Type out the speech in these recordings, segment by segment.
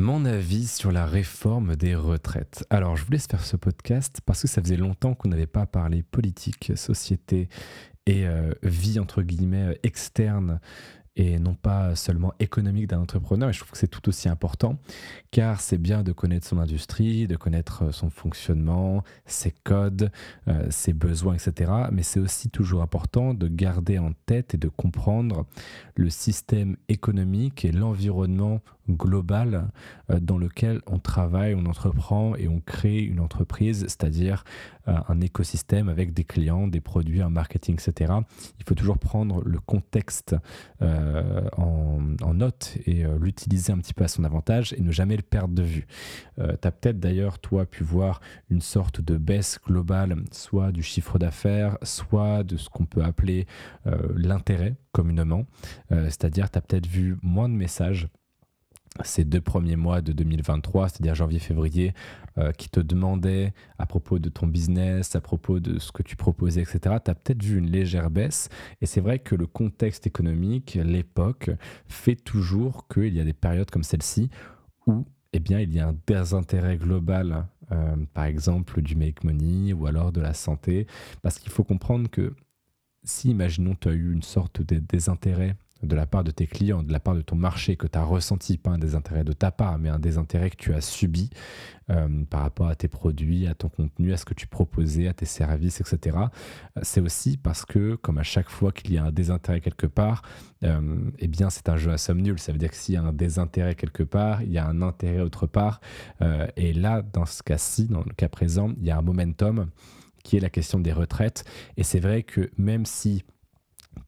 Mon avis sur la réforme des retraites. Alors, je voulais faire ce podcast parce que ça faisait longtemps qu'on n'avait pas parlé politique, société et euh, vie entre guillemets externe et non pas seulement économique d'un entrepreneur. Et je trouve que c'est tout aussi important, car c'est bien de connaître son industrie, de connaître euh, son fonctionnement, ses codes, euh, ses besoins, etc. Mais c'est aussi toujours important de garder en tête et de comprendre le système économique et l'environnement global euh, dans lequel on travaille, on entreprend et on crée une entreprise, c'est-à-dire euh, un écosystème avec des clients, des produits, un marketing, etc. Il faut toujours prendre le contexte euh, en, note et l'utiliser un petit peu à son avantage et ne jamais le perdre de vue. tu as peut-être d'ailleurs, toi, pu voir une sorte de baisse globale, soit du chiffre d'affaires, soit de ce qu'on peut appeler l'intérêt communément. c'est-à-dire, tu as peut-être vu moins de messages ces deux premiers mois de 2023, c'est-à-dire janvier-février, euh, qui te demandaient à propos de ton business, à propos de ce que tu proposais, etc., tu as peut-être vu une légère baisse. Et c'est vrai que le contexte économique, l'époque, fait toujours qu'il y a des périodes comme celle-ci où eh bien, il y a un désintérêt global, euh, par exemple du make money ou alors de la santé, parce qu'il faut comprendre que si, imaginons, tu as eu une sorte de désintérêt de la part de tes clients, de la part de ton marché, que tu as ressenti, pas un désintérêt de ta part, mais un désintérêt que tu as subi euh, par rapport à tes produits, à ton contenu, à ce que tu proposais, à tes services, etc. C'est aussi parce que, comme à chaque fois qu'il y a un désintérêt quelque part, euh, eh bien, c'est un jeu à somme nulle. Ça veut dire que s'il y a un désintérêt quelque part, il y a un intérêt autre part. Euh, et là, dans ce cas-ci, dans le cas présent, il y a un momentum qui est la question des retraites. Et c'est vrai que même si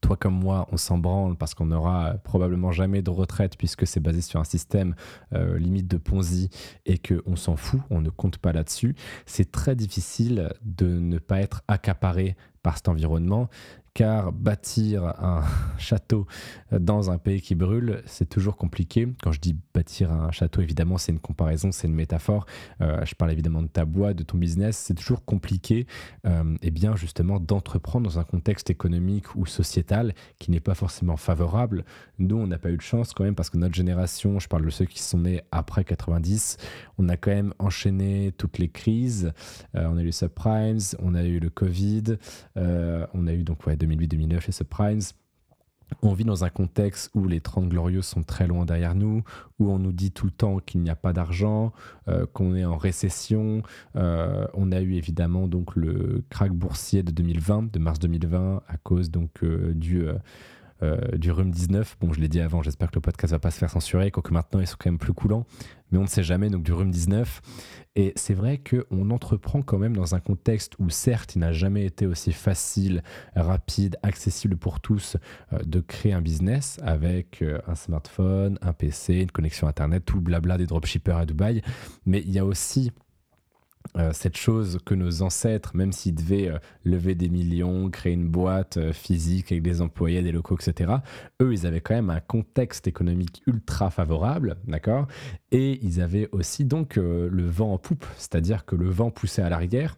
toi comme moi, on s'en branle parce qu'on n'aura probablement jamais de retraite puisque c'est basé sur un système euh, limite de Ponzi et qu'on s'en fout, on ne compte pas là-dessus, c'est très difficile de ne pas être accaparé par cet environnement car bâtir un château dans un pays qui brûle, c'est toujours compliqué. Quand je dis bâtir un château, évidemment, c'est une comparaison, c'est une métaphore. Euh, je parle évidemment de ta boîte, de ton business. C'est toujours compliqué, euh, et bien justement, d'entreprendre dans un contexte économique ou sociétal qui n'est pas forcément favorable. Nous, on n'a pas eu de chance quand même parce que notre génération, je parle de ceux qui sont nés après 90, on a quand même enchaîné toutes les crises. Euh, on a eu les subprimes, on a eu le Covid, on a eu donc ouais, 2008-2009, les subprimes. On vit dans un contexte où les 30 glorieux sont très loin derrière nous, où on nous dit tout le temps qu'il n'y a pas d'argent, euh, qu'on est en récession. Euh, on a eu évidemment donc le crack boursier de 2020, de mars 2020, à cause donc euh, du du Rhum 19. Bon, je l'ai dit avant, j'espère que le podcast va pas se faire censurer, quoique maintenant ils sont quand même plus coulants, mais on ne sait jamais, donc du Rhum 19. Et c'est vrai qu'on entreprend quand même dans un contexte où certes il n'a jamais été aussi facile, rapide, accessible pour tous euh, de créer un business avec euh, un smartphone, un PC, une connexion Internet, tout blabla des dropshippers à Dubaï, mais il y a aussi euh, cette chose que nos ancêtres, même s'ils devaient euh, lever des millions, créer une boîte euh, physique avec des employés, des locaux, etc., eux, ils avaient quand même un contexte économique ultra favorable, d'accord? Et ils avaient aussi donc le vent en poupe, c'est-à-dire que le vent poussait à l'arrière.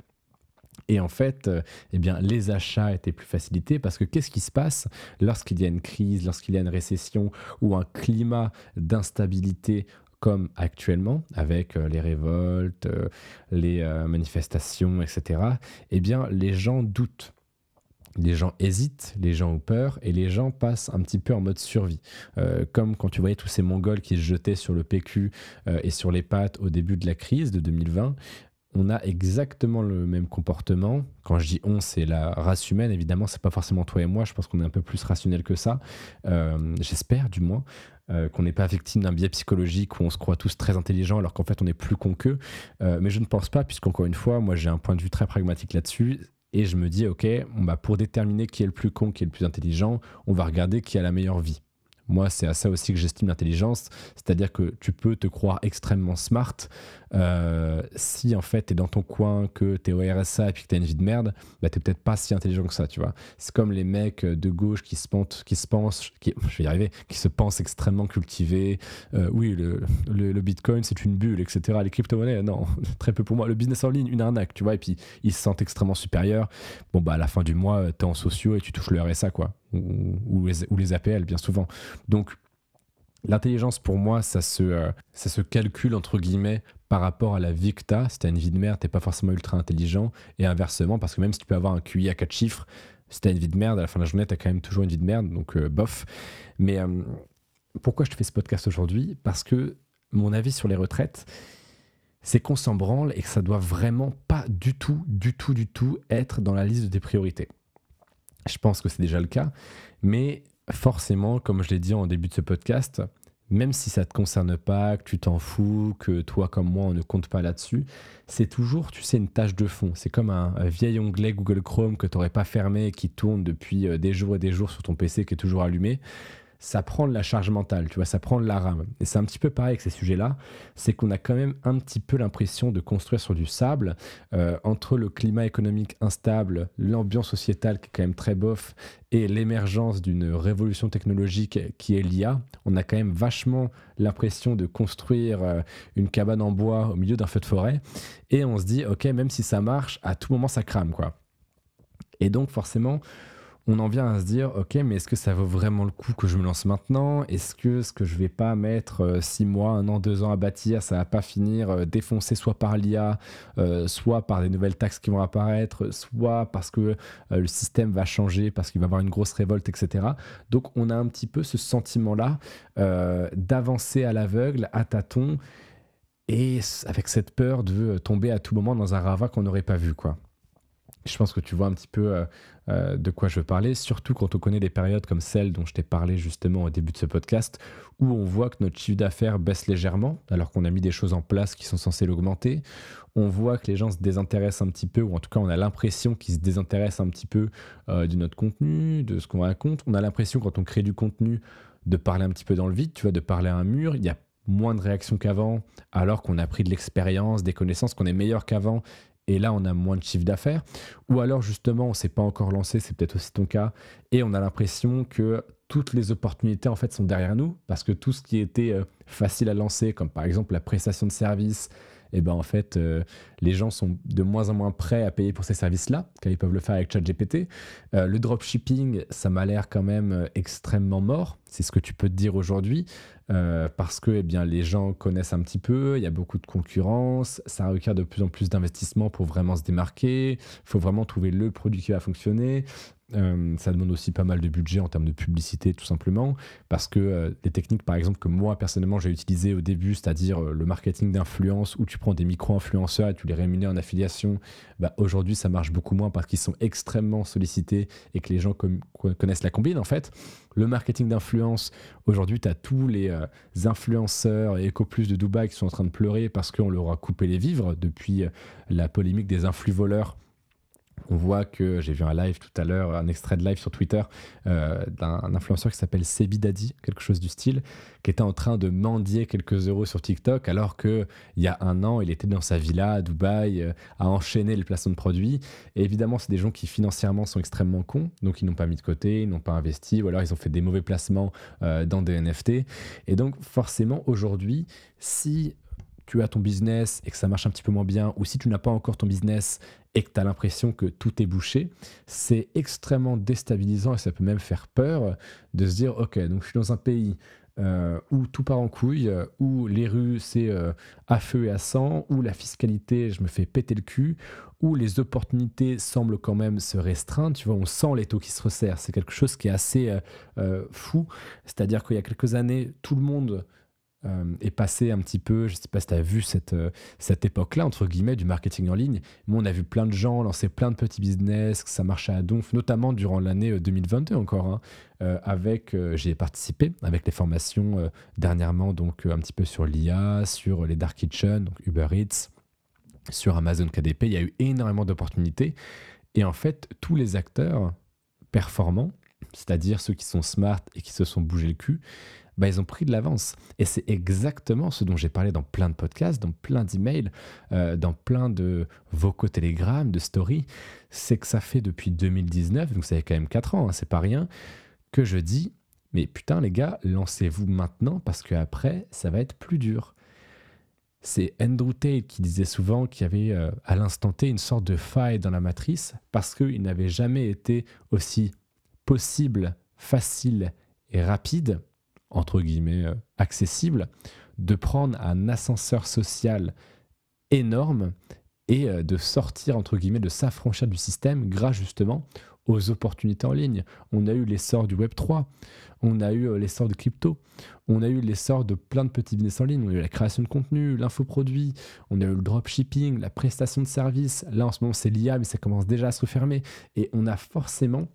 Et en fait, eh bien, les achats étaient plus facilités parce que qu'est-ce qui se passe? Lorsqu'il y a une crise, lorsqu'il y a une récession ou un climat d'instabilité comme actuellement, avec euh, les révoltes, euh, les euh, manifestations, etc., eh bien, les gens doutent. Les gens hésitent, les gens ont peur et les gens passent un petit peu en mode survie. comme quand tu voyais tous ces Mongols qui se jetaient sur le PQ et sur les pattes au début de la crise de 2020, on a exactement le même comportement. Quand je dis on, c'est la race humaine, évidemment, c'est pas forcément toi et moi, je pense qu'on est un peu plus rationnel que ça. J'espère du moins. Euh, qu'on n'est pas victime d'un biais psychologique où on se croit tous très intelligents alors qu'en fait on est plus con qu'eux. Euh, mais je ne pense pas, puisqu'encore une fois, moi j'ai un point de vue très pragmatique là-dessus. Et je me dis, ok, bah, pour déterminer qui est le plus con, qui est le plus intelligent, on va regarder qui a la meilleure vie. Moi, c'est à ça aussi que j'estime l'intelligence, c'est-à-dire que tu peux te croire extrêmement smart euh, si en fait tu es dans ton coin, que tu es au RSA et puis que tu as une vie de merde, bah t'es peut-être pas si intelligent que ça, tu vois. C'est comme les mecs de gauche qui se qui se pensent, qui, je vais y arriver, qui se pensent extrêmement cultivés. Euh, oui, le, le, Bitcoin c'est une bulle, etc. Les crypto-monnaies, non, très peu pour moi. Le business en ligne, une arnaque, tu vois. Et puis ils se sentent extrêmement supérieurs. Bon, bah à la fin du mois, tu es en sociaux et tu touches le RSA, quoi ou, les, APL, bien souvent. Donc, L'intelligence, pour moi, ça se, euh, ça se calcule, entre guillemets, par rapport à la vie que tu as. Si tu as une vie de merde, tu pas forcément ultra intelligent. Et inversement, parce que même si tu peux avoir un QI à 4 chiffres, si tu as une vie de merde, à la fin de la journée, tu as quand même toujours une vie de merde. Donc, euh, bof. Mais euh, pourquoi je te fais ce podcast aujourd'hui? Parce que mon avis sur les retraites, c'est qu'on s'en branle et que ça doit vraiment pas du tout, du tout, du tout être dans la liste des priorités. Je pense que c'est déjà le cas. Mais forcément, comme je l'ai dit en début de ce podcast, même si ça ne te concerne pas, que tu t'en fous, que toi comme moi on ne compte pas là-dessus, c'est toujours, tu sais, une tâche de fond. C'est comme un, vieil onglet Google Chrome que tu n'aurais pas fermé et qui tourne depuis euh, des jours et des jours sur ton PC qui est toujours allumé ça prend de la charge mentale, tu vois, ça prend de la rame. Et c'est un petit peu pareil avec ces sujets-là, c'est qu'on a quand même un petit peu l'impression de construire sur du sable, euh, entre le climat économique instable, l'ambiance sociétale qui est quand même très bof, et l'émergence d'une révolution technologique qui est l'IA, on a quand même vachement l'impression de construire euh, une cabane en bois au milieu d'un feu de forêt, et on se dit, ok, même si ça marche, à tout moment ça crame, quoi. Et donc forcément, on en vient à se dire, ok, mais est-ce que ça vaut vraiment le coup que je me lance maintenant? Est-ce que ce que je vais pas mettre 6 euh, mois, un an, deux ans à bâtir, ça va pas finir euh, défoncé soit par l'IA, euh, soit par des nouvelles taxes qui vont apparaître, soit parce que le système va changer, parce qu'il va y avoir une grosse révolte, etc. Donc on a un petit peu ce sentiment-là d'avancer à l'aveugle, à tâtons, et avec cette peur de tomber à tout moment dans un ravin qu'on n'aurait pas vu, quoi. Je pense que tu vois un petit peu euh, euh, de quoi je veux parler, surtout quand on connaît des périodes comme celle dont je t'ai parlé justement au début de ce podcast, où on voit que notre chiffre d'affaires baisse légèrement, alors qu'on a mis des choses en place qui sont censées l'augmenter. On voit que les gens se désintéressent un petit peu, ou en tout cas on a l'impression qu'ils se désintéressent un petit peu euh, de notre contenu, de ce qu'on raconte. On a l'impression quand on crée du contenu de parler un petit peu dans le vide, tu vois, de parler à un mur. Il y a moins de réactions qu'avant, alors qu'on a pris de l'expérience, des connaissances, qu'on est meilleur qu'avant et là on a moins de chiffre d'affaires, ou alors justement on s'est pas encore lancé, c'est peut-être aussi ton cas, et on a l'impression que toutes les opportunités en fait sont derrière nous, parce que tout ce qui était euh, facile à lancer, comme par exemple la prestation de service, et ben en fait, euh, les gens sont de moins en moins prêts à payer pour ces services-là, car ils peuvent le faire avec ChatGPT. Euh, le dropshipping, ça m'a l'air quand même euh, extrêmement mort. C'est ce que tu peux te dire aujourd'hui, parce que eh bien, les gens connaissent un petit peu, il y a beaucoup de concurrence, ça requiert de plus en plus d'investissement pour vraiment se démarquer. Il faut vraiment trouver le produit qui va fonctionner. Euh, ça demande aussi pas mal de budget en termes de publicité, tout simplement, parce que euh, des techniques, par exemple, que moi personnellement j'ai utilisées au début, c'est-à-dire euh, le marketing d'influence, où tu prends des micro-influenceurs et tu les rémunères en affiliation, bah, aujourd'hui ça marche beaucoup moins parce qu'ils sont extrêmement sollicités et que les gens connaissent la combine en fait. Le marketing d'influence, aujourd'hui tu as tous les influenceurs et EcoPlus de Dubaï qui sont en train de pleurer parce qu'on leur a coupé les vivres depuis la polémique des influx voleurs on voit que j'ai vu un live tout à l'heure, un extrait de live sur Twitter euh, d'un influenceur qui s'appelle Sebi Daddy, quelque chose du style, qui était en train de mendier quelques euros sur TikTok alors que il y a un an, il était dans sa villa à Dubaï euh, à enchaîner les placements de produits. Et évidemment, c'est des gens qui financièrement sont extrêmement cons, donc ils n'ont pas mis de côté, ils n'ont pas investi, ou alors ils ont fait des mauvais placements euh, dans des NFT. Et donc forcément, aujourd'hui, si tu as ton business et que ça marche un petit peu moins bien, ou si tu n'as pas encore ton business et que tu as l'impression que tout est bouché, c'est extrêmement déstabilisant et ça peut même faire peur de se dire, ok, donc je suis dans un pays euh, où tout part en couille, où les rues c'est euh, à feu et à sang, où la fiscalité je me fais péter le cul, où les opportunités semblent quand même se restreindre, tu vois, on sent les taux qui se resserrent, c'est quelque chose qui est assez euh, fou, c'est-à-dire qu'il y a quelques années, tout le monde euh, est passé un petit peu, je ne sais pas si tu as vu cette, euh, cette époque-là, entre guillemets, du marketing en ligne. Moi, on a vu plein de gens lancer plein de petits business, que ça marchait à donf, notamment durant l'année 2022 euh, encore, hein, avec, j'ai participé avec les formations dernièrement, donc un petit peu sur l'IA, sur les Dark Kitchen, donc Uber Eats, sur Amazon KDP, il y a eu énormément d'opportunités. Et en fait, tous les acteurs performants, c'est-à-dire ceux qui sont smart et qui se sont bougés le cul, bah, ils ont pris de l'avance. Et c'est exactement ce dont j'ai parlé dans plein de podcasts, dans plein d'emails, euh, dans plein de vocaux télégrammes, de stories. C'est que ça fait depuis 2019, donc ça fait quand même 4 ans, hein, c'est pas rien, que je dis mais putain les gars, lancez-vous maintenant parce qu'après, ça va être plus dur. C'est Andrew Tate qui disait souvent qu'il y avait euh, à l'instant T une sorte de faille dans la matrice parce qu'il n'avait jamais été aussi possible, facile et rapide entre guillemets, accessible, de prendre un ascenseur social énorme et de sortir, entre guillemets, de s'affranchir du système grâce justement aux opportunités en ligne. On a eu l'essor du Web 3, on a eu l'essor de crypto, on a eu l'essor de plein de petits business en ligne, on a eu la création de contenu, l'infoproduit, on a eu le dropshipping, la prestation de services. Là en ce moment c'est l'IA, mais ça commence déjà à se refermer. Et on a forcément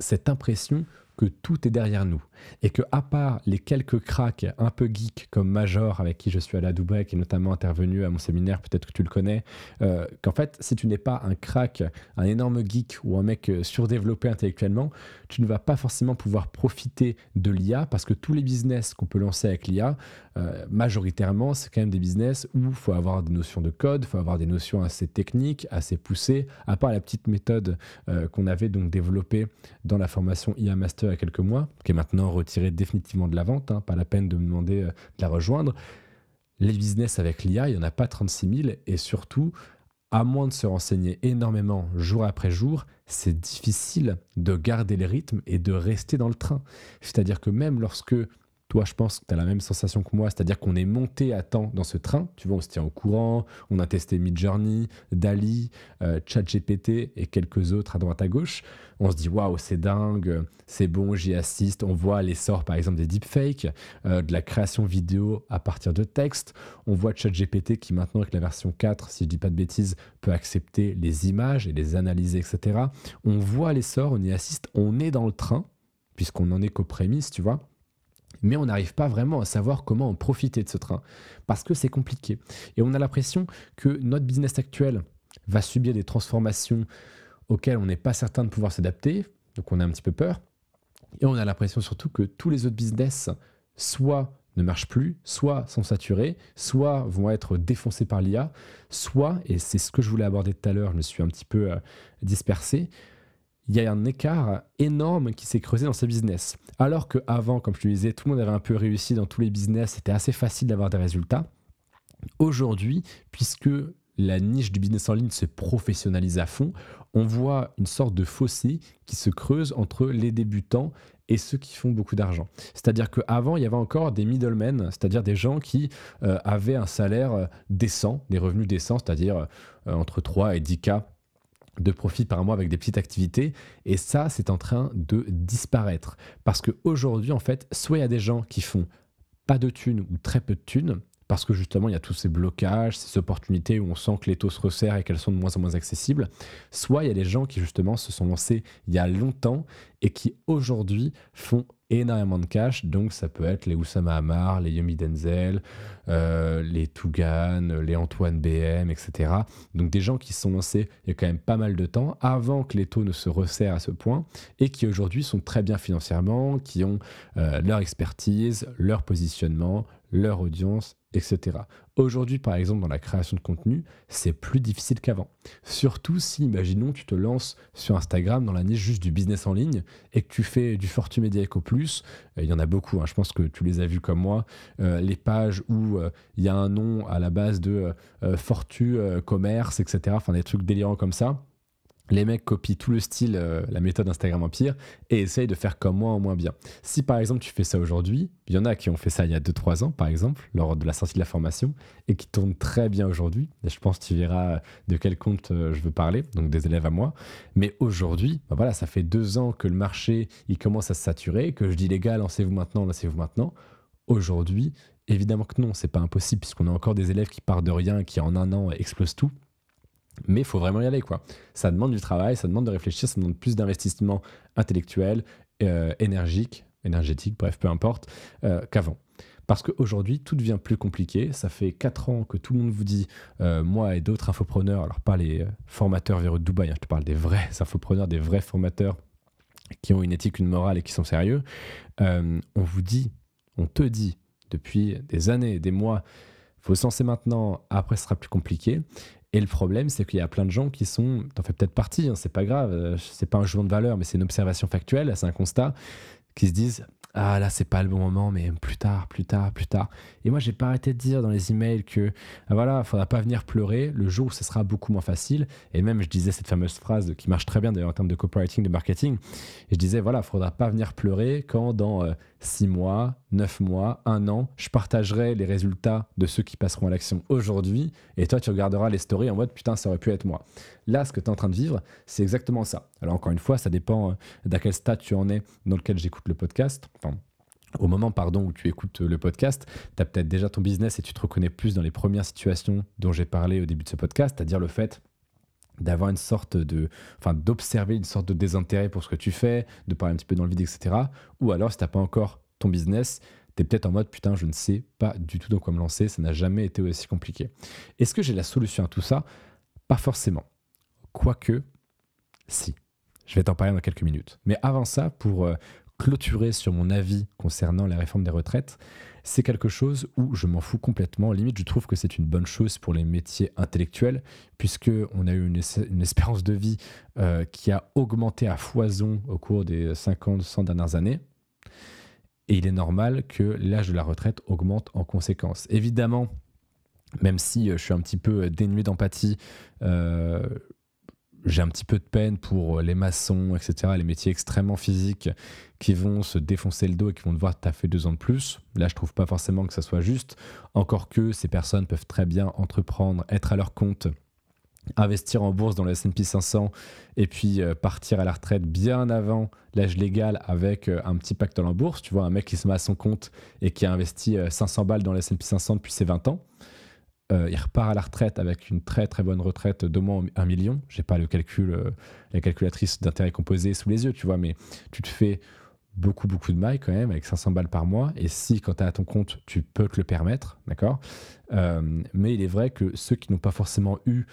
cette impression que tout est derrière nous. Et que à part les quelques cracks un peu geeks comme Major avec qui je suis allé à Dubaï qui est notamment intervenu à mon séminaire peut-être que tu le connais euh, qu'en fait si tu n'es pas un crack un énorme geek ou un mec euh, surdéveloppé intellectuellement tu ne vas pas forcément pouvoir profiter de l'IA parce que tous les business qu'on peut lancer avec l'IA euh, majoritairement c'est quand même des business où il faut avoir des notions de code il faut avoir des notions assez techniques assez poussées à part la petite méthode qu'on avait donc développée dans la formation IA Master il y a quelques mois, qui est maintenant retiré définitivement de la vente, hein, pas la peine de me demander euh, de la rejoindre. Les business avec l'IA, il n'y en a pas 36 000 et surtout, à moins de se renseigner énormément jour après jour, c'est difficile de garder le rythme et de rester dans le train. C'est-à-dire que même lorsque toi, je pense que tu as la même sensation que moi, c'est-à-dire qu'on est monté à temps dans ce train. Tu vois, on se tient au courant, on a testé Midjourney, Dali, euh, ChatGPT et quelques autres à droite à gauche. On se dit waouh, c'est dingue, c'est bon, j'y assiste. On voit l'essor, par exemple, des deepfakes, euh, de la création vidéo à partir de texte. On voit ChatGPT qui, maintenant, avec la version 4, si je dis pas de bêtises, peut accepter les images et les analyser, etc. On voit l'essor, on y assiste, on est dans le train, puisqu'on en est qu'aux prémices, tu vois mais on n'arrive pas vraiment à savoir comment en profiter de ce train, parce que c'est compliqué. Et on a l'impression que notre business actuel va subir des transformations auxquelles on n'est pas certain de pouvoir s'adapter, donc on a un petit peu peur, et on a l'impression surtout que tous les autres business soit ne marchent plus, soit sont saturés, soit vont être défoncés par l'IA, soit, et c'est ce que je voulais aborder tout à l'heure, je me suis un petit peu euh, dispersé, il y a un écart énorme qui s'est creusé dans ce business. Alors qu'avant, comme je te disais, tout le monde avait un peu réussi dans tous les business, c'était assez facile d'avoir des résultats. Aujourd'hui, puisque la niche du business en ligne se professionnalise à fond, on voit une sorte de fossé qui se creuse entre les débutants et ceux qui font beaucoup d'argent. C'est-à-dire qu'avant, il y avait encore des middlemen, c'est-à-dire des gens qui euh, avaient un salaire euh, décent, des revenus décents, c'est-à-dire euh, entre 3 et 10 k de profit par mois avec des petites activités. Et ça, c'est en train de disparaître. Parce qu'aujourd'hui, en fait, soit il y a des gens qui font pas de thunes ou très peu de thunes, parce que justement il y a tous ces blocages, ces opportunités où on sent que les taux se resserrent et qu'elles sont de moins en moins accessibles, soit il y a des gens qui justement se sont lancés il y a longtemps et qui aujourd'hui font énormément de cash, donc ça peut être les Oussama Hamar, les Yomi Denzel, euh, les Tougan, les Antoine BM, etc. Donc des gens qui se sont lancés il y a quand même pas mal de temps avant que les taux ne se resserrent à ce point et qui aujourd'hui sont très bien financièrement, qui ont euh, leur expertise, leur positionnement, leur audience, etc. Aujourd'hui, par exemple, dans la création de contenu, c'est plus difficile qu'avant. Surtout si, imaginons, tu te lances sur Instagram dans la niche juste du business en ligne et que tu fais du Fortu Media Eco Plus. Euh, il y en a beaucoup, hein, je pense que tu les as vus comme moi. Euh, les pages où euh, il y a un nom à la base de Fortu Commerce, etc. Enfin, des trucs délirants comme ça les mecs copient tout le style, euh, la méthode Instagram Empire et essayent de faire comme moi en moins bien. Si par exemple tu fais ça aujourd'hui, il y en a qui ont fait ça il y a 2-3 ans par exemple, lors de la sortie de la formation, et qui tournent très bien aujourd'hui. Je pense que tu verras de quel compte euh, je veux parler, donc des élèves à moi. Mais aujourd'hui, bah voilà, ça fait deux ans que le marché il commence à se saturer, que je dis les gars, lancez-vous maintenant, lancez-vous maintenant. Aujourd'hui, évidemment que non, c'est pas impossible puisqu'on a encore des élèves qui partent de rien qui en un an explosent tout. Mais il faut vraiment y aller, quoi. Ça demande du travail, ça demande de réfléchir, ça demande plus d'investissement intellectuel, euh, énergique, énergétique, bref, peu importe, euh, qu'avant. Parce qu'aujourd'hui, tout devient plus compliqué. Ça fait 4 ans que tout le monde vous dit, euh, moi et d'autres infopreneurs, alors pas les formateurs vers Dubaï, hein, je te parle des vrais infopreneurs, des vrais formateurs qui ont une éthique, une morale et qui sont sérieux. on vous dit, on te dit depuis des années, des mois, faut se maintenant, après ce sera plus compliqué. Et le problème, c'est qu'il y a plein de gens qui sont, t'en fais peut-être partie, hein, c'est pas grave, euh, c'est pas un jugement de valeur, mais c'est une observation factuelle, c'est un constat, qui se disent ah là c'est pas le bon moment mais plus tard plus tard plus tard. Et moi j'ai pas arrêté de dire dans les emails que ah, voilà faudra pas venir pleurer le jour où ce sera beaucoup moins facile. Et même je disais cette fameuse phrase qui marche très bien d'ailleurs en termes de copywriting de marketing. Et je disais voilà faudra pas venir pleurer quand dans 6 euh, mois 9 mois 1 an je partagerai les résultats de ceux qui passeront à l'action aujourd'hui et toi tu regarderas les stories en mode putain ça aurait pu être moi. Là ce que tu es en train de vivre c'est exactement ça. Alors encore une fois ça dépend euh, d'à quel stade tu en es dans lequel j'écoute le podcast. Au moment pardon, où tu écoutes le podcast, tu as peut-être déjà ton business et tu te reconnais plus dans les premières situations dont j'ai parlé au début de ce podcast, c'est-à-dire le fait d'avoir une sorte de enfin d'observer une sorte de désintérêt pour ce que tu fais de parler un petit peu dans le vide etc ou alors si t'as pas encore ton business tu es peut-être en mode putain je ne sais pas du tout dans quoi me lancer ça n'a jamais été aussi compliqué. Est-ce que j'ai la solution à tout ça? Pas forcément. Quoique si. Je vais t'en parler dans quelques minutes. Mais avant ça pour euh, clôturer sur mon avis concernant la réforme des retraites, c'est quelque chose où je m'en fous complètement. Limite, je trouve que c'est une bonne chose pour les métiers intellectuels, puisque on a eu une, espérance de vie euh, qui a augmenté à foison au cours des 50, 100 dernières années. Et il est normal que l'âge de la retraite augmente en conséquence. Évidemment, même si euh, je suis un petit peu dénué d'empathie, euh, j'ai un petit peu de peine pour les maçons, etc., les métiers extrêmement physiques qui vont se défoncer le dos et qui vont devoir taffer deux ans de plus. Là, je trouve pas forcément que ça soit juste. Encore que ces personnes peuvent très bien entreprendre, être à leur compte, investir en bourse dans le S&P 500 et puis euh, partir à la retraite bien avant l'âge légal avec euh, un petit pactole en bourse. Tu vois, un mec qui se met à son compte et qui a investi 500 euh, balles dans le S&P 500 depuis ses 20 ans. Euh, il repart à la retraite avec une très très bonne retraite d'au moins un million. J'ai pas le calcul, euh, la calculatrice d'intérêt composé sous les yeux, tu vois, mais tu te fais beaucoup beaucoup de mailles quand même avec 500 balles par mois. Et si quand tu as à ton compte, tu peux te le permettre, d'accord? Euh, Mais il est vrai que ceux qui n'ont pas forcément eu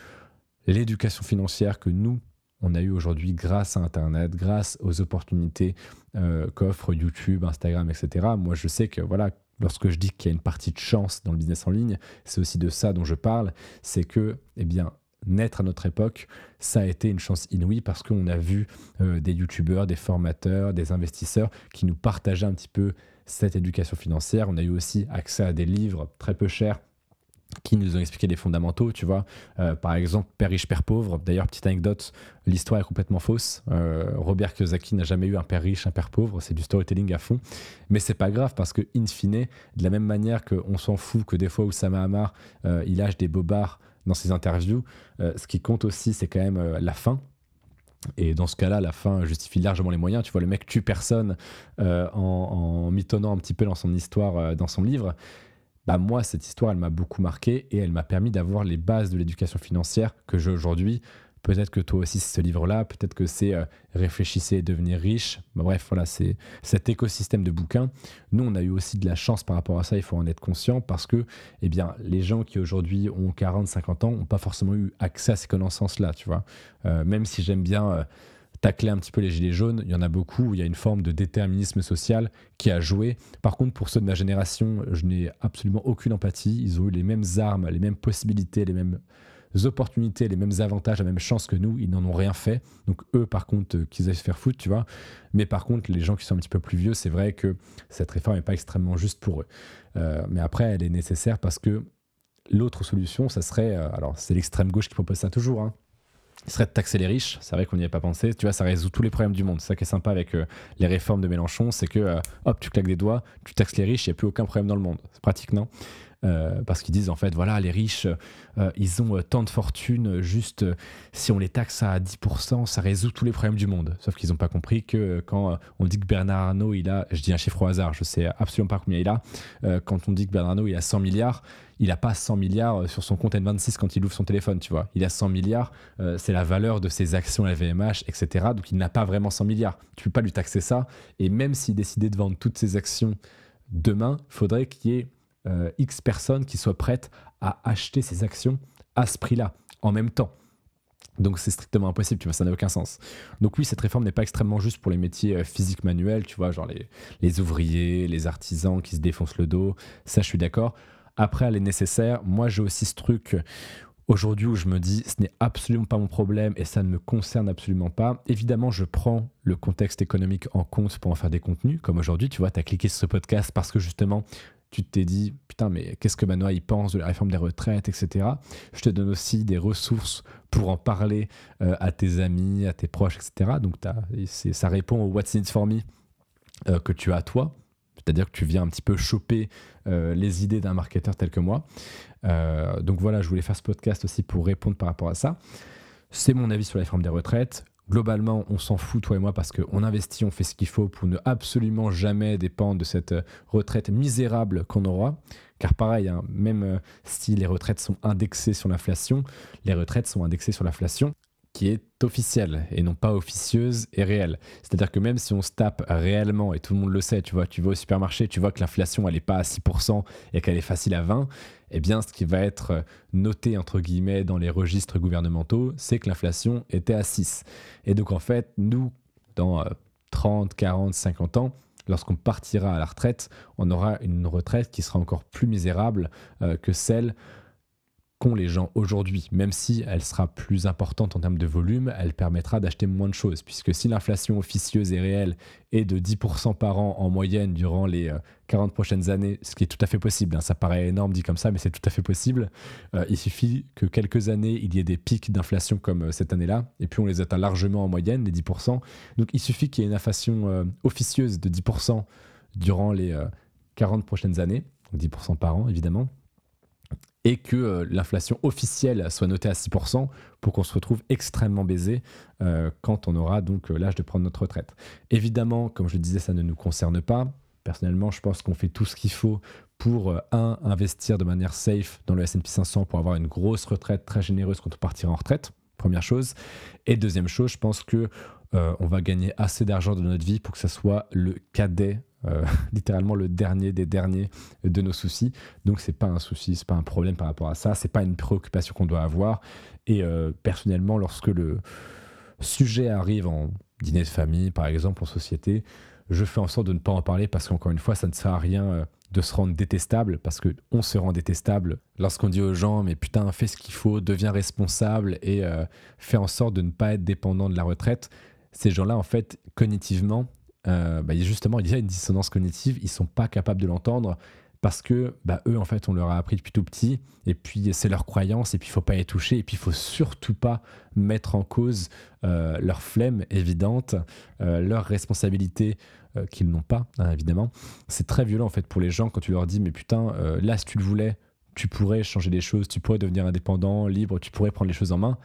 l'éducation financière que nous on a eu aujourd'hui grâce à Internet, grâce aux opportunités qu'offrent YouTube, Instagram, etc. Moi, je sais que voilà, lorsque je dis qu'il y a une partie de chance dans le business en ligne, c'est aussi de ça dont je parle, c'est que, eh naître à notre époque, ça a été une chance inouïe parce qu'on a vu euh, des youtubeurs, des formateurs, des investisseurs qui nous partageaient un petit peu cette éducation financière. On a eu aussi accès à des livres très peu chers qui nous ont expliqué les fondamentaux, tu vois. Euh, par exemple, Père riche, Père pauvre. D'ailleurs, petite anecdote, l'histoire est complètement fausse. Euh, Robert Kiyosaki n'a jamais eu un père riche, un père pauvre. C'est du storytelling à fond. Mais c'est pas grave parce que, in fine, de la même manière qu'on s'en fout que des fois Oussama Hamar, euh, il lâche des bobards dans ses interviews, ce qui compte aussi, c'est quand même la fin. Et dans ce cas-là, la fin justifie largement les moyens. Tu vois, le mec tue personne en, en mitonnant un petit peu dans son histoire, dans son livre bah moi, cette histoire, elle m'a beaucoup marqué et elle m'a permis d'avoir les bases de l'éducation financière que j'ai aujourd'hui. Peut-être que toi aussi, c'est ce livre-là. Peut-être que c'est euh, Réfléchissez et devenir riche. Bah, bref, voilà, c'est cet écosystème de bouquins. Nous, on a eu aussi de la chance par rapport à ça. Il faut en être conscient parce que, eh bien, les gens qui aujourd'hui ont 40, 50 ans n'ont pas forcément eu accès à ces connaissances-là, tu vois. Euh, même si j'aime bien. Euh, tacler un petit peu les gilets jaunes, il y en a beaucoup il y a une forme de déterminisme social qui a joué. Par contre, pour ceux de ma génération, je n'ai absolument aucune empathie. Ils ont eu les mêmes armes, les mêmes possibilités, les mêmes opportunités, les mêmes avantages, la même chance que nous. Ils n'en ont rien fait. Donc eux, par contre, euh, qu'ils aillent se faire foutre, tu vois. Mais par contre, les gens qui sont un petit peu plus vieux, c'est vrai que cette réforme n'est pas extrêmement juste pour eux. Euh, mais après, elle est nécessaire parce que l'autre solution, ça serait, euh, alors c'est l'extrême gauche qui propose ça toujours, hein, serait de taxer les riches. C'est vrai qu'on n'y avait pas pensé. Tu vois, ça résout tous les problèmes du monde. C'est ça qui est sympa avec euh, les réformes de Mélenchon, c'est que euh, hop, tu claques des doigts, tu taxes les riches, il n'y a plus aucun problème dans le monde. C'est pratique, non? Euh, parce qu'ils disent en fait, voilà, les riches, ils ont tant de fortune, juste si on les taxe à 10%, ça résout tous les problèmes du monde. Sauf qu'ils n'ont pas compris que quand on dit que Bernard Arnault, il a, je dis un chiffre au hasard, je sais absolument pas combien il a, quand on dit que Bernard Arnault, il a 100 milliards, il n'a pas 100 milliards euh, sur son compte N26 quand il ouvre son téléphone, tu vois. Il a 100 milliards, euh, c'est la valeur de ses actions LVMH, etc. Donc il n'a pas vraiment 100 milliards. Tu peux pas lui taxer ça. Et même s'il décidait de vendre toutes ses actions demain, il faudrait qu'il y ait euh, X personnes qui soient prêtes à acheter ses actions à ce prix-là, en même temps. Donc c'est strictement impossible, tu vois, ça n'a aucun sens. Donc oui, cette réforme n'est pas extrêmement juste pour les métiers physiques manuels, tu vois, genre les, les ouvriers, les artisans qui se défoncent le dos, ça je suis d'accord. Après, elle est nécessaire. Moi, j'ai aussi ce truc aujourd'hui où je me dis ce n'est absolument pas mon problème et ça ne me concerne absolument pas. Évidemment, je prends le contexte économique en compte pour en faire des contenus, comme aujourd'hui, tu vois, tu as cliqué sur ce podcast parce que justement, tu t'es dit, putain, mais qu'est-ce que Manoa il pense de la réforme des retraites, etc. Je te donne aussi des ressources pour en parler euh, à tes amis, à tes proches, etc. Donc ça répond au What's in it for me euh, que tu as toi. C'est-à-dire que tu viens un petit peu choper euh, les idées d'un marketeur tel que moi. donc voilà, je voulais faire ce podcast aussi pour répondre par rapport à ça. C'est mon avis sur la réforme des retraites globalement, on s'en fout, toi et moi, parce qu'on investit, on fait ce qu'il faut pour ne absolument jamais dépendre de cette euh, retraite misérable qu'on aura. Car pareil, hein, même euh, si les retraites sont indexées sur l'inflation, les retraites sont indexées sur l'inflation qui est officielle et non pas officieuse et réelle. C'est-à-dire que même si on se tape réellement, et tout le monde le sait, tu vois, tu vas au supermarché, tu vois que l'inflation, elle n'est pas à 6% et qu'elle est facile à 20, eh bien, ce qui va être noté, entre guillemets, dans les registres gouvernementaux, c'est que l'inflation était à 6. Et donc, en fait, nous, dans 30, 40, 50 ans, lorsqu'on partira à la retraite, on aura une retraite qui sera encore plus misérable euh, que celle qu'ont les gens aujourd'hui, même si elle sera plus importante en termes de volume, elle permettra d'acheter moins de choses, puisque si l'inflation officieuse et réelle est de 10% par an en moyenne durant les 40 euh, prochaines années, ce qui est tout à fait possible, hein, ça paraît énorme dit comme ça, mais c'est tout à fait possible, euh, il suffit que quelques années, il y ait des pics d'inflation comme euh, cette année-là, et puis on les atteint largement en moyenne, les 10%, donc il suffit qu'il y ait une inflation officieuse de 10% durant les 40 prochaines années, 10% par an évidemment, et que euh, l'inflation officielle soit notée à 6% pour qu'on se retrouve extrêmement baisé euh, quand on aura donc euh, l'âge de prendre notre retraite. Évidemment, comme je le disais, ça ne nous concerne pas. Personnellement, je pense qu'on fait tout ce qu'il faut pour, un, investir de manière safe dans le S&P 500 pour avoir une grosse retraite très généreuse quand on partira en retraite, première chose. Et deuxième chose, je pense que on va gagner assez d'argent dans notre vie pour que ça soit le cadet euh, littéralement le dernier des derniers de nos soucis. Donc c'est pas un souci, c'est pas un problème par rapport à ça, c'est pas une préoccupation qu'on doit avoir. Et euh, personnellement, lorsque le sujet arrive en dîner de famille, par exemple, en société, je fais en sorte de ne pas en parler parce qu'encore une fois, ça ne sert à rien euh, de se rendre détestable parce que on se rend détestable lorsqu'on dit aux gens mais putain fais ce qu'il faut, deviens responsable et fais en sorte de ne pas être dépendant de la retraite. Ces gens-là en fait cognitivement euh, bah, justement, il y a une dissonance cognitive, ils sont pas capables de l'entendre parce que bah, eux, en fait, on leur a appris depuis tout petit, et puis c'est leur croyance, et puis il faut pas y toucher, et puis il faut surtout pas mettre en cause euh, leur flemme évidente, euh, leur responsabilité qu'ils n'ont pas, hein, évidemment. C'est très violent, en fait, pour les gens quand tu leur dis, mais putain, là, si tu le voulais, tu pourrais changer les choses, tu pourrais devenir indépendant, libre, tu pourrais prendre les choses en main.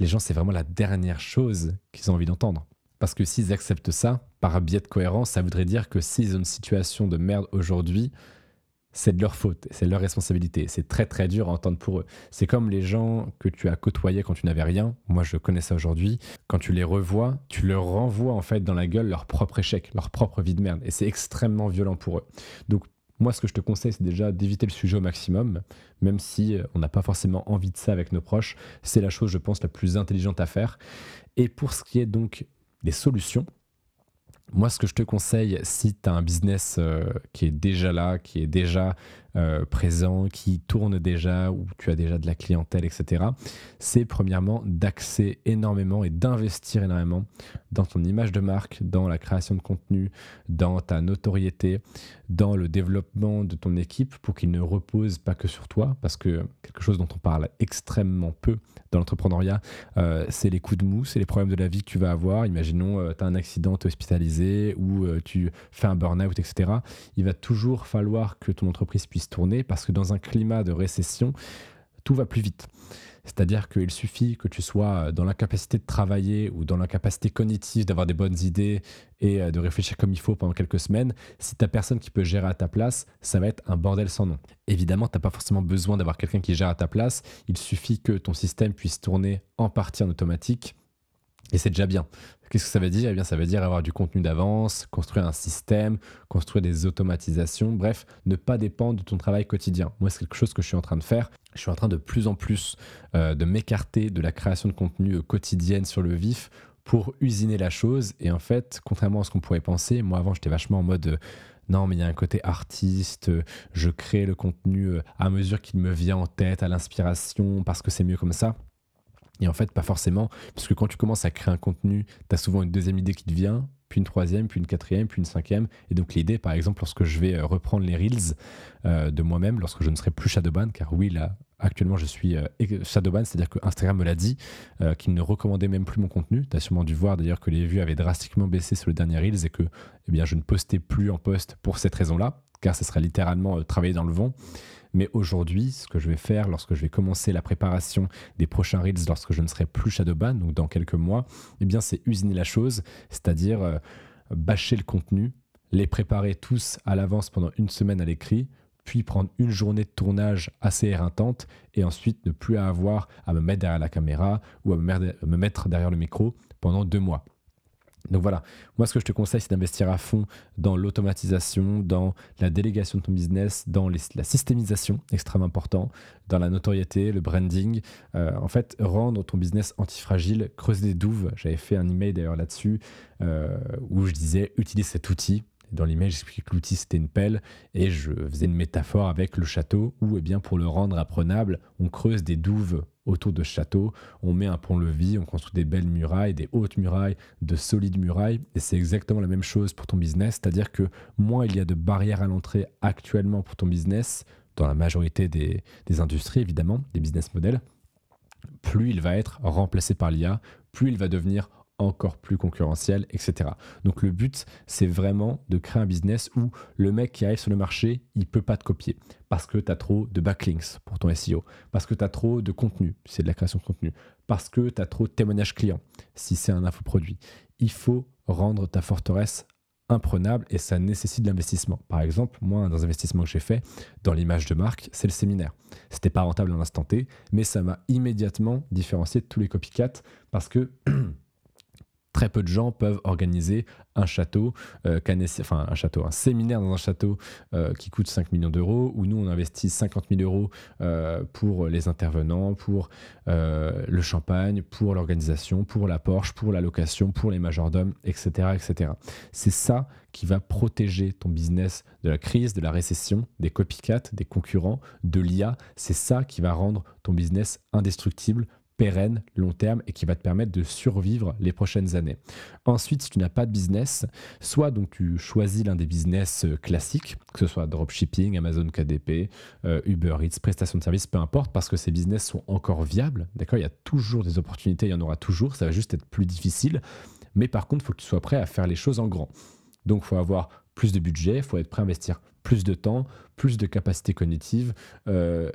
Les gens, c'est vraiment la dernière chose qu'ils ont envie d'entendre. Parce que s'ils acceptent ça, par biais de cohérence, ça voudrait dire que s'ils ont une situation de merde aujourd'hui, c'est de leur faute, c'est de leur responsabilité. C'est très très dur à entendre pour eux. C'est comme les gens que tu as côtoyés quand tu n'avais rien. Moi, je connais ça aujourd'hui. Quand tu les revois, tu leur renvoies en fait dans la gueule leur propre échec, leur propre vie de merde. Et c'est extrêmement violent pour eux. Donc, moi, ce que je te conseille, c'est déjà d'éviter le sujet au maximum, même si euh, on n'a pas forcément envie de ça avec nos proches. C'est la chose, je pense, la plus intelligente à faire. Et pour ce qui est donc des solutions. Moi, ce que je te conseille, si tu as un business euh, qui est déjà là, qui est déjà euh, présent, qui tourne déjà, ou tu as déjà de la clientèle, etc., c'est premièrement d'axer énormément et d'investir énormément dans ton image de marque, dans la création de contenu, dans ta notoriété, dans le développement de ton équipe pour qu'il ne repose pas que sur toi, parce que quelque chose dont on parle extrêmement peu dans l'entrepreneuriat, euh, c'est les coups de mou, c'est les problèmes de la vie que tu vas avoir. Imaginons, euh, tu as un accident, tu es hospitalisé ou tu fais un burn-out, etc. Il va toujours falloir que ton entreprise puisse tourner parce que dans un climat de récession, tout va plus vite. C'est-à-dire qu'il suffit que tu sois dans l'incapacité de travailler ou dans l'incapacité cognitive d'avoir des bonnes idées et euh, de réfléchir comme il faut pendant quelques semaines. Si tu personne qui peut gérer à ta place, ça va être un bordel sans nom. Évidemment, tu pas forcément besoin d'avoir quelqu'un qui gère à ta place. Il suffit que ton système puisse tourner en partie en automatique et c'est déjà bien. Qu'est-ce que ça veut dire? Eh bien, ça veut dire avoir du contenu d'avance, construire un système, construire des automatisations, bref, ne pas dépendre de ton travail quotidien. Moi, c'est quelque chose que je suis en train de faire. Je suis en train de plus en plus euh, de m'écarter de la création de contenu euh, quotidienne sur le vif pour usiner la chose. Et en fait, contrairement à ce qu'on pourrait penser, moi avant, j'étais vachement en mode... Euh, non, mais il y a un côté artiste, je crée le contenu à mesure qu'il me vient en tête, à l'inspiration, parce que c'est mieux comme ça. Et en fait, pas forcément, puisque quand tu commences à créer un contenu, tu as souvent une deuxième idée qui te vient, puis une troisième, puis une quatrième, puis une cinquième. Et donc l'idée, par exemple, lorsque je vais euh, reprendre les Reels euh, de moi-même, lorsque je ne serai plus Shadowban, car oui, là, actuellement, je suis euh, Shadowban, c'est-à-dire que Instagram me l'a dit, qu'il ne recommandait même plus mon contenu. Tu as sûrement dû voir d'ailleurs que les vues avaient drastiquement baissé sur le dernier Reels et que eh bien, je ne postais plus en post pour cette raison-là, car ce serait littéralement travailler dans le vent. Mais aujourd'hui, ce que je vais faire lorsque je vais commencer la préparation des prochains Reels, lorsque je ne serai plus Shadowban, donc dans quelques mois, eh bien, c'est usiner la chose, c'est-à-dire euh, bâcher le contenu, les préparer tous à l'avance pendant une semaine à l'écrit, puis prendre une journée de tournage assez éreintante et ensuite ne plus avoir à me mettre derrière la caméra ou à me mettre derrière le micro pendant deux mois. Donc voilà, moi ce que je te conseille, c'est d'investir à fond dans l'automatisation, dans la délégation de ton business, dans la systémisation, extrêmement important, dans la notoriété, le branding. Euh, en fait, rendre ton business antifragile, creuser des douves. J'avais fait un email d'ailleurs là-dessus euh, où je disais utilise cet outil dans l'email, j'expliquais que l'outil c'était une pelle et je faisais une métaphore avec le château où, eh bien, pour le rendre apprenable, on creuse des douves autour de ce château, on met un pont-levis, on construit des belles murailles, des hautes murailles, de solides murailles. Et c'est exactement la même chose pour ton business, c'est-à-dire que moins il y a de barrières à l'entrée actuellement pour ton business, dans la majorité des, des industries évidemment, des business models, plus il va être remplacé par l'IA, plus il va devenir encore plus concurrentiel, etc. Donc le but, c'est vraiment de créer un business où le mec qui arrive sur le marché, il peut pas te copier parce que tu as trop de backlinks pour ton SEO, parce que tu as trop de contenu, si c'est de la création de contenu, parce que tu as trop de témoignages clients, si c'est un infoproduit. Il faut rendre ta forteresse imprenable et ça nécessite de l'investissement. Par exemple, moi, dans investissement que j'ai fait dans l'image de marque, c'est le séminaire. C'était pas rentable en instant T, mais ça m'a immédiatement différencié de tous les copycats parce que très peu de gens peuvent organiser un château, euh, un séminaire dans un château euh, qui coûte 5 millions d'euros, où nous on investit 50 000 euros euh, pour les intervenants, pour le champagne, pour l'organisation, pour la Porsche, pour la location, pour les majordomes, etc. etc. C'est ça qui va protéger ton business de la crise, de la récession, des copycats, des concurrents, de l'IA. C'est ça qui va rendre ton business indestructible, pérenne, long terme et qui va te permettre de survivre les prochaines années. Ensuite, si tu n'as pas de business, soit donc tu choisis l'un des business euh, classiques, que ce soit dropshipping, Amazon KDP, euh, Uber Eats, prestation de service, peu importe, parce que ces business sont encore viables. D'accord, il y a toujours des opportunités, il y en aura toujours, ça va juste être plus difficile. Mais par contre, il faut que tu sois prêt à faire les choses en grand. Donc, il faut avoir plus de budget, il faut être prêt à investir plus de temps, plus de capacité cognitive, euh,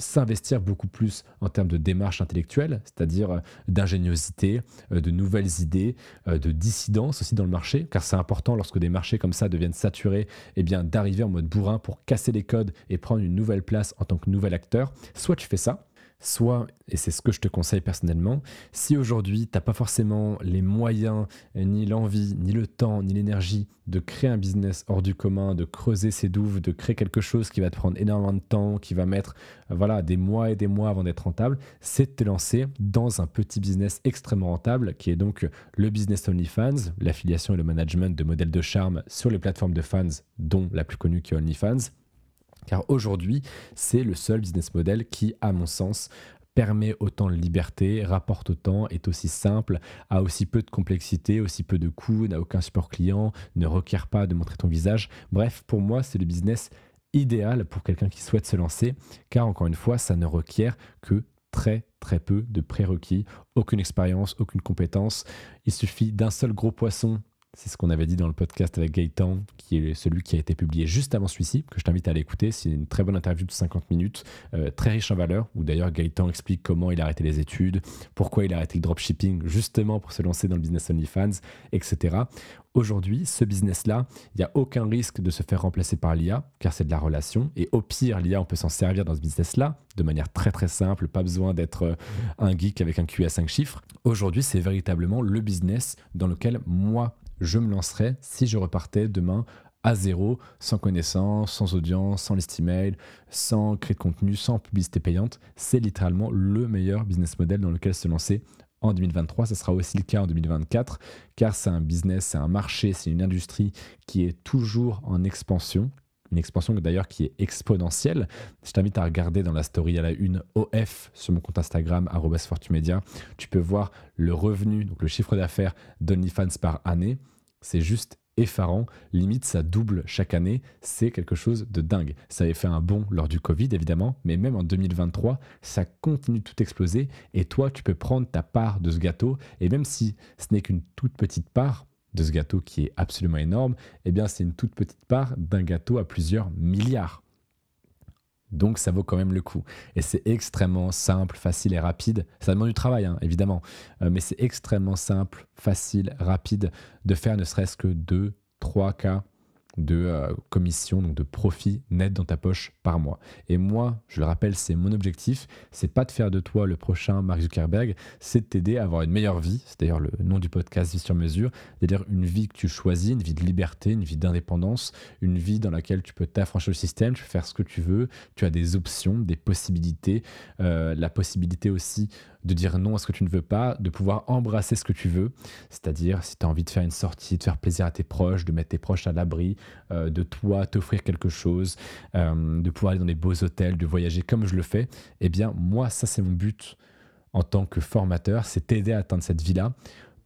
s'investir beaucoup plus en termes de démarche intellectuelle, c'est-à-dire euh, d'ingéniosité, euh, de nouvelles idées, euh, de dissidence aussi dans le marché, car c'est important lorsque des marchés comme ça deviennent saturés, eh bien d'arriver en mode bourrin pour casser les codes et prendre une nouvelle place en tant que nouvel acteur. Soit tu fais ça, Soit, et c'est ce que je te conseille personnellement, si aujourd'hui tu n'as pas forcément les moyens, ni l'envie, ni le temps, ni l'énergie de créer un business hors du commun, de creuser ses douves, de créer quelque chose qui va te prendre énormément de temps, qui va mettre voilà, des mois et des mois avant d'être rentable, c'est de te lancer dans un petit business extrêmement rentable qui est donc le business OnlyFans, l'affiliation et le management de modèles de charme sur les plateformes de fans, dont la plus connue qui est OnlyFans. Car aujourd'hui, c'est le seul business model qui, à mon sens, permet autant de liberté, rapporte autant, est aussi simple, a aussi peu de complexité, aussi peu de coûts, n'a aucun support client, ne requiert pas de montrer ton visage. Bref, pour moi, c'est le business idéal pour quelqu'un qui souhaite se lancer, car encore une fois, ça ne requiert que très très peu de prérequis, aucune expérience, aucune compétence. Il suffit d'un seul gros poisson c'est ce qu'on avait dit dans le podcast avec Gaëtan, qui est celui qui a été publié juste avant celui-ci, que je t'invite à l'écouter. C'est une très bonne interview de 50 minutes, euh, très riche en valeur, où d'ailleurs Gaëtan explique comment il a arrêté les études, pourquoi il a arrêté le dropshipping, justement pour se lancer dans le business OnlyFans, etc. Aujourd'hui, ce business-là, il n'y a aucun risque de se faire remplacer par l'IA, car c'est de la relation. Et au pire, l'IA, on peut s'en servir dans ce business-là, de manière très très simple, pas besoin d'être euh, un geek avec un QA à 5 chiffres. Aujourd'hui, c'est véritablement le business dans lequel moi, je me lancerais si je repartais demain à zéro, sans connaissance, sans audience, sans list email, sans créer de contenu, sans publicité payante. C'est littéralement le meilleur business model dans lequel se lancer en 2023, ce sera aussi le cas en 2024, car c'est un business, c'est un marché, c'est une industrie qui est toujours en expansion, une expansion d'ailleurs qui est exponentielle. Je t'invite à regarder dans la story à la une OF sur mon compte Instagram, Fortumedia. Tu peux voir le revenu, donc le chiffre d'affaires d'OnlyFans par année. C'est juste effarant. Limite, ça double chaque année. C'est quelque chose de dingue. Ça avait fait un bond lors du Covid, évidemment, mais même en 2023, ça continue de tout exploser. Et toi, tu peux prendre ta part de ce gâteau. Et même si ce n'est qu'une toute petite part de ce gâteau qui est absolument énorme, eh bien, c'est une toute petite part d'un gâteau à plusieurs milliards. Donc ça vaut quand même le coup. Et c'est extrêmement simple, facile et rapide. Ça demande du travail, hein, évidemment. Euh, mais c'est extrêmement simple, facile, rapide de faire ne serait-ce que 2, 3 cas de euh, commission, donc de profit net dans ta poche par mois. Et moi, je le rappelle, c'est mon objectif, c'est pas de faire de toi le prochain Mark Zuckerberg, c'est de t'aider à avoir une meilleure vie, c'est d'ailleurs le nom du podcast Vie sur mesure, c'est-à-dire une vie que tu choisis, une vie de liberté, une vie d'indépendance, une vie dans laquelle tu peux t'affranchir le système, tu peux faire ce que tu veux, tu as des options, des possibilités, euh, la possibilité aussi de dire non à ce que tu ne veux pas, de pouvoir embrasser ce que tu veux, c'est-à-dire si tu as envie de faire une sortie, de faire plaisir à tes proches, de mettre tes proches à l'abri, euh, de toi t'offrir quelque chose, euh, de pouvoir aller dans des beaux hôtels, de voyager comme je le fais, eh bien moi ça c'est mon but en tant que formateur, c'est t'aider à atteindre cette vie-là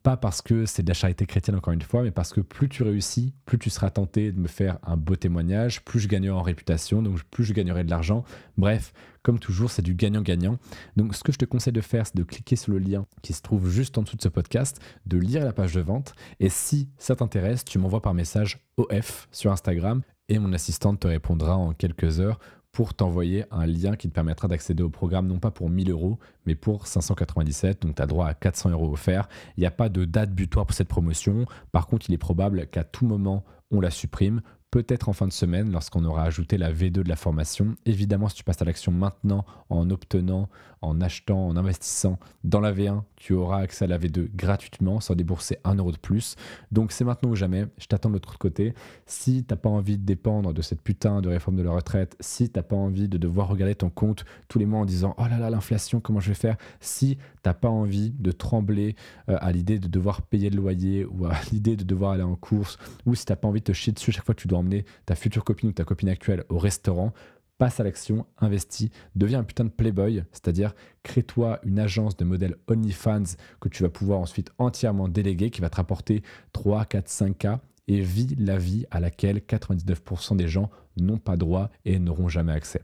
pas parce que c'est de la charité chrétienne encore une fois, mais parce que plus tu réussis, plus tu seras tenté de me faire un beau témoignage, plus je gagnerai en réputation, donc plus je gagnerai de l'argent. Bref, comme toujours, c'est du gagnant-gagnant. Donc ce que je te conseille de faire, c'est de cliquer sur le lien qui se trouve juste en dessous de ce podcast, de lire la page de vente, et si ça t'intéresse, tu m'envoies par message OF sur Instagram, et mon assistante te répondra en quelques heures pour t'envoyer un lien qui te permettra d'accéder au programme non pas pour 1000 euros, mais pour 597. Donc tu as droit à 400 euros offerts. Il n'y a pas de date butoir pour cette promotion. Par contre, il est probable qu'à tout moment, on la supprime peut-être en fin de semaine lorsqu'on aura ajouté la V2 de la formation. Évidemment, si tu passes à l'action maintenant en obtenant, en achetant, en investissant dans la V1, tu auras accès à la V2 gratuitement sans débourser un euro de plus. Donc c'est maintenant ou jamais. Je t'attends de l'autre côté. Si tu n'as pas envie de dépendre de cette putain de réforme de la retraite, si tu n'as pas envie de devoir regarder ton compte tous les mois en disant oh là là l'inflation comment je vais faire, si tu n'as pas envie de trembler euh, à l'idée de devoir payer le loyer ou à l'idée de devoir aller en course, ou si tu n'as pas envie de te chier dessus chaque fois que tu dois ta future copine ou ta copine actuelle au restaurant, passe à l'action, investis, deviens un putain de playboy, c'est-à-dire crée-toi une agence de modèle OnlyFans que tu vas pouvoir ensuite entièrement déléguer, qui va te rapporter 3, 4, 5K et vis la vie à laquelle 99% des gens n'ont pas droit et n'auront jamais accès.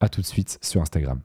A tout de suite sur Instagram.